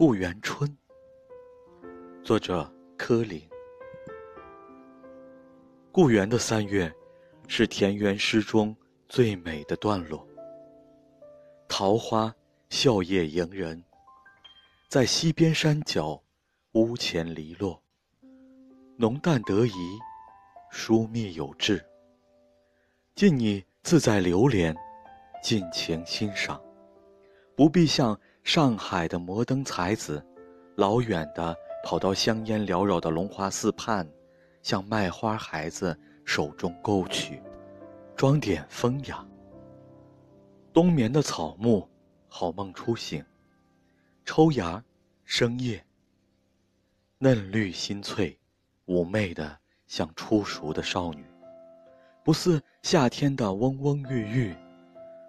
故园春》，作者柯林。故园的三月，是田园诗中最美的段落。桃花笑靥迎人，在西边山脚，屋前篱落。浓淡得宜，疏密有致。尽你自在流连，尽情欣赏，不必像上海的摩登才子，老远的跑到香烟缭绕的龙华寺畔。向卖花孩子手中沟渠，装点风雅。冬眠的草木，好梦初醒，抽芽，生叶。嫩绿新翠，妩媚的像初熟的少女，不似夏天的嗡嗡郁郁，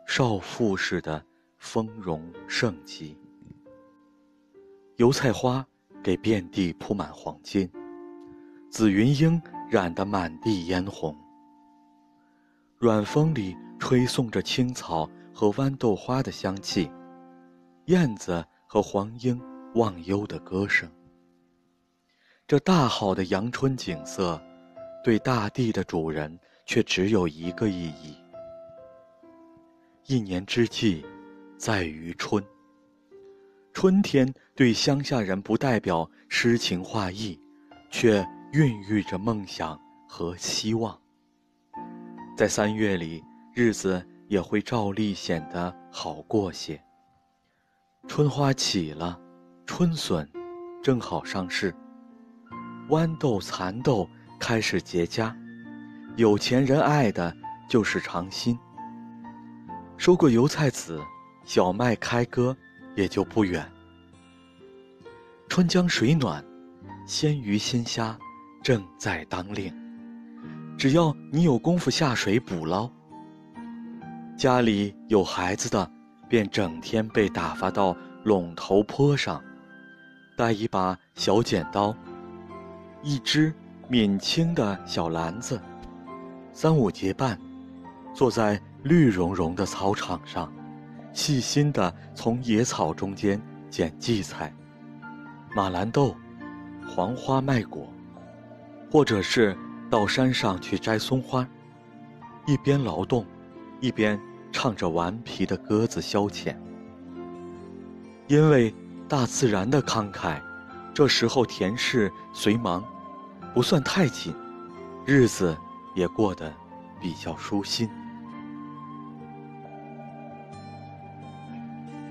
少妇似的丰容盛极。油菜花给遍地铺满黄金。紫云英染得满地嫣红。软风里吹送着青草和豌豆花的香气，燕子和黄莺忘忧的歌声。这大好的阳春景色，对大地的主人却只有一个意义：一年之计，在于春。春天对乡下人不代表诗情画意，却。孕育着梦想和希望，在三月里，日子也会照例显得好过些。春花起了，春笋正好上市，豌豆、蚕豆开始结荚，有钱人爱的就是尝新。收过油菜籽，小麦开割也就不远。春江水暖，鲜鱼鲜虾。正在当令，只要你有功夫下水捕捞。家里有孩子的，便整天被打发到垄头坡上，带一把小剪刀，一只闽青的小篮子，三五结伴，坐在绿茸茸的草场上，细心地从野草中间捡荠菜、马兰豆、黄花麦果。或者是到山上去摘松花，一边劳动，一边唱着顽皮的歌子消遣。因为大自然的慷慨，这时候田事虽忙，不算太紧，日子也过得比较舒心。